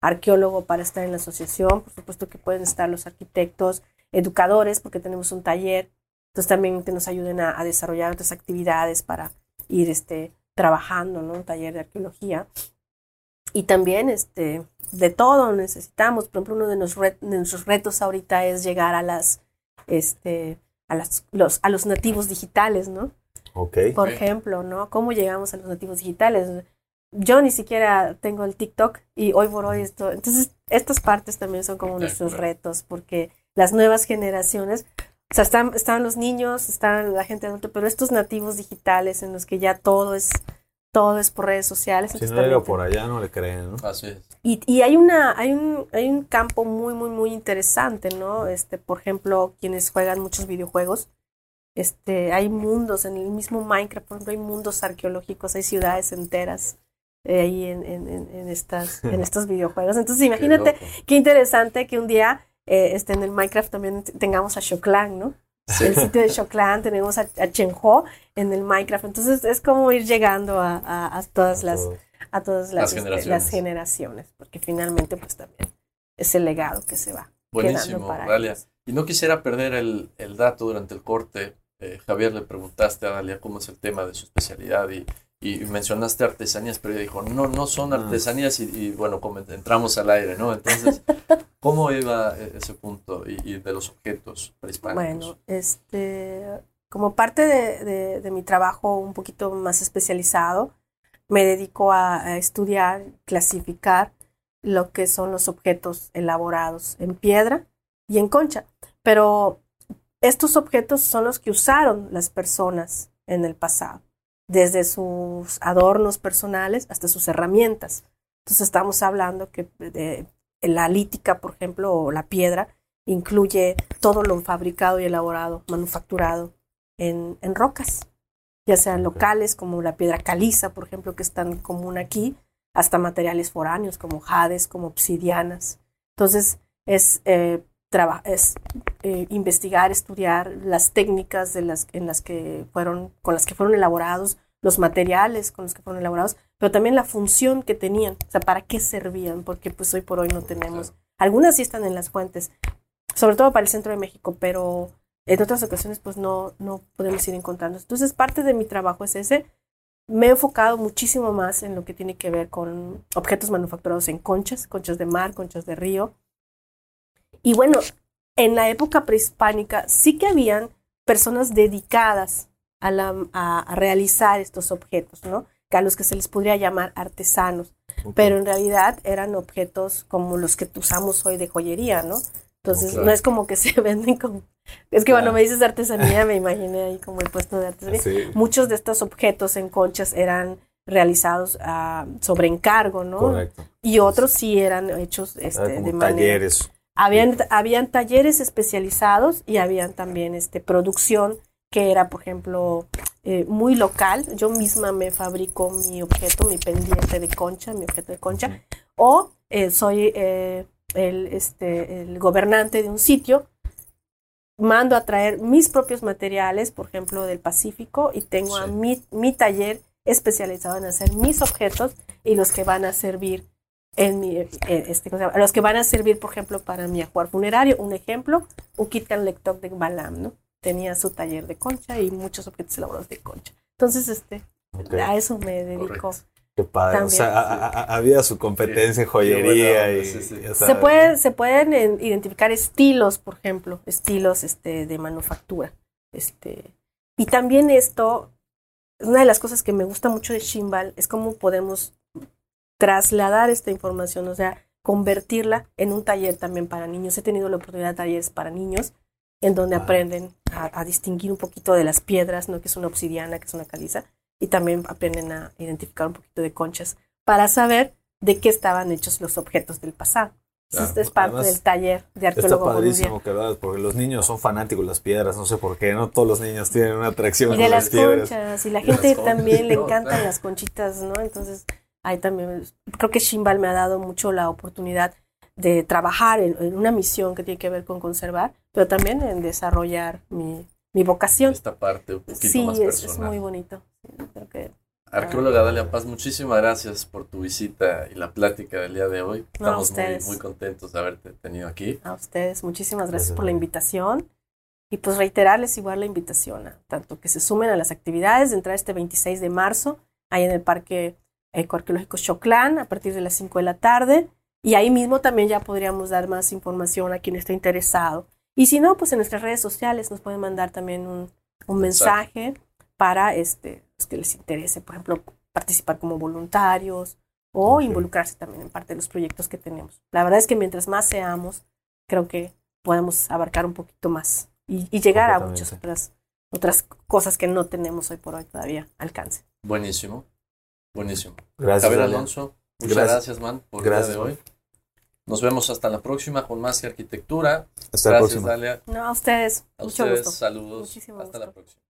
arqueólogo para estar en la asociación, por supuesto que pueden estar los arquitectos, educadores, porque tenemos un taller, entonces también que nos ayuden a, a desarrollar otras actividades para ir este, trabajando, ¿no? Un taller de arqueología. Y también este, de todo necesitamos, por ejemplo, uno de, nos re- de nuestros retos ahorita es llegar a las, este, a las, los, a los nativos digitales, ¿no? Ok. Por ejemplo, ¿no? ¿Cómo llegamos a los nativos digitales? Yo ni siquiera tengo el TikTok y hoy por hoy esto. Entonces, estas partes también son como nuestros retos, porque las nuevas generaciones, o sea, están, están los niños, están la gente adulta, pero estos nativos digitales en los que ya todo es, todo es por redes sociales. Si no también- por allá, no le creen, ¿no? Así es. y, y hay una, hay un, hay un campo muy, muy, muy interesante, ¿no? Este, por ejemplo, quienes juegan muchos videojuegos, este, hay mundos, en el mismo Minecraft, por ejemplo, hay mundos arqueológicos, hay ciudades enteras eh, ahí en, en, en, en estas, en estos videojuegos. Entonces, imagínate Qué interesante que un día eh, este, en el Minecraft también tengamos a Shoklan, ¿no? El sitio de Shoklan, tenemos a, a Chenho en el Minecraft. Entonces, es como ir llegando a, a, a todas las a todas Las las, este, generaciones. las generaciones, porque finalmente pues también es el legado que se va Buenísimo, quedando para Dalia. ellos. Y no quisiera perder el, el dato durante el corte. Eh, Javier, le preguntaste a Dalia cómo es el tema de su especialidad y, y mencionaste artesanías, pero ella dijo, no, no son Ah. artesanías y, y, bueno, como entramos al aire, ¿no? Entonces, ¿cómo iba eh, ese punto y, y de los objetos prehispánicos? Bueno, este, como parte de, de- de mi trabajo un poquito más especializado, me dedico a, a estudiar, clasificar lo que son los objetos elaborados en piedra y en concha. Pero estos objetos son los que usaron las personas en el pasado, desde sus adornos personales hasta sus herramientas. Entonces estamos hablando que de, la lítica, por ejemplo, o la piedra, incluye todo lo fabricado y elaborado, manufacturado en, en rocas, ya sean locales como la piedra caliza, por ejemplo, que es tan común aquí, hasta materiales foráneos como jades, como obsidianas. Entonces, es, eh, traba- es eh, investigar, estudiar las técnicas de las, en las que fueron, con las que fueron elaborados, los materiales con los que fueron elaborados, pero también la función que tenían, o sea, para qué servían, porque pues hoy por hoy no tenemos. Algunas sí están en las fuentes, sobre todo para el centro de México, pero en otras ocasiones pues no, no podemos ir encontrando. Entonces, parte de mi trabajo es ese. Me he enfocado muchísimo más en lo que tiene que ver con objetos manufacturados en conchas, conchas de mar, conchas de río. Y bueno, en la época prehispánica sí que habían personas dedicadas a, la, a, a realizar estos objetos, ¿no? Que a los que se les podría llamar artesanos, pero en realidad eran objetos como los que usamos hoy de joyería, ¿no? Entonces, Claro. no es como que se venden como... Es que cuando Claro. me dices artesanía, me imaginé ahí como el puesto de artesanía. Sí, Muchos de estos objetos en conchas eran realizados ah, sobre encargo, ¿no? correcto. Y otros sí eran hechos este, Era como de manera... talleres. Habían, habían talleres especializados y habían también este, producción que era, por ejemplo, eh, muy local. Yo misma me fabrico mi objeto, mi pendiente de concha, mi objeto de concha. O eh, soy eh, el, este, el gobernante de un sitio, mando a traer mis propios materiales, por ejemplo, del Pacífico, y tengo a Sí. mi, mi taller especializado en hacer mis objetos y los que van a servir en mi, eh, este, los que van a servir, por ejemplo, para mi ajuar funerario. Un ejemplo, Ukitkan Lectoc de Balam, ¿no? Tenía su taller de concha y muchos objetos elaborados de concha. Entonces, este, Ok. a eso me dedico. Qué padre. O También. sea, a- a- a- había su competencia en joyería buena y, sí, sí. o sea, Se pueden, se pueden identificar estilos, por ejemplo, estilos este, de manufactura. Este, y también esto, una de las cosas que me gusta mucho de Shimbal es cómo podemos trasladar esta información, o sea, convertirla en un taller también para niños. He tenido la oportunidad de talleres para niños en donde Wow. aprenden a, a distinguir un poquito de las piedras, ¿no? que es una obsidiana, que es una caliza, y también aprenden a identificar un poquito de conchas para saber de qué estaban hechos los objetos del pasado. Claro, es parte del taller de Está arqueólogo padrísimo, que verdad, porque los niños son fanáticos de las piedras, no sé por qué, no todos los niños tienen una atracción Y de las las piedras. conchas, y la las gente también le encantan claro. las conchitas, ¿no? Entonces, ahí también, creo que Shimbal me ha dado mucho la oportunidad de trabajar en, en una misión que tiene que ver con conservar, pero también en desarrollar mi, mi vocación. Esta parte un poquito Sí, más es, es personal. muy bonito. Sí, creo que Arqueóloga Dalia Paz, muchísimas gracias por tu visita y la plática del día de hoy. No, a Estamos muy, ustedes. muy contentos de haberte tenido aquí. a ustedes muchísimas gracias Gracias, por la invitación. Y pues reiterarles igual la invitación a tanto que se sumen a las actividades de entrar este 26 de marzo, ahí en el Parque Ecoarqueológico Choclán, a partir de las 5 de la tarde. Y ahí mismo también ya podríamos dar más información a quien esté interesado. Y si no, pues en nuestras redes sociales nos pueden mandar también un, un mensaje para este, pues, que les interese, por ejemplo, participar como voluntarios o Ok. involucrarse también en parte de los proyectos que tenemos. La verdad es que mientras más seamos, creo que podemos abarcar un poquito más y, y llegar a muchas otras, otras cosas que no tenemos hoy por hoy todavía alcance. Buenísimo, buenísimo. Gracias, Javier. Alonso, muchas Gracias. gracias, man, por Gracias, el día de hoy. Nos vemos hasta la próxima con más arquitectura. Hasta la gracias, próxima. Dalia. No, a ustedes, A mucho ustedes, gusto. saludos. Muchísimo hasta gusto. la próxima.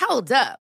Hold up.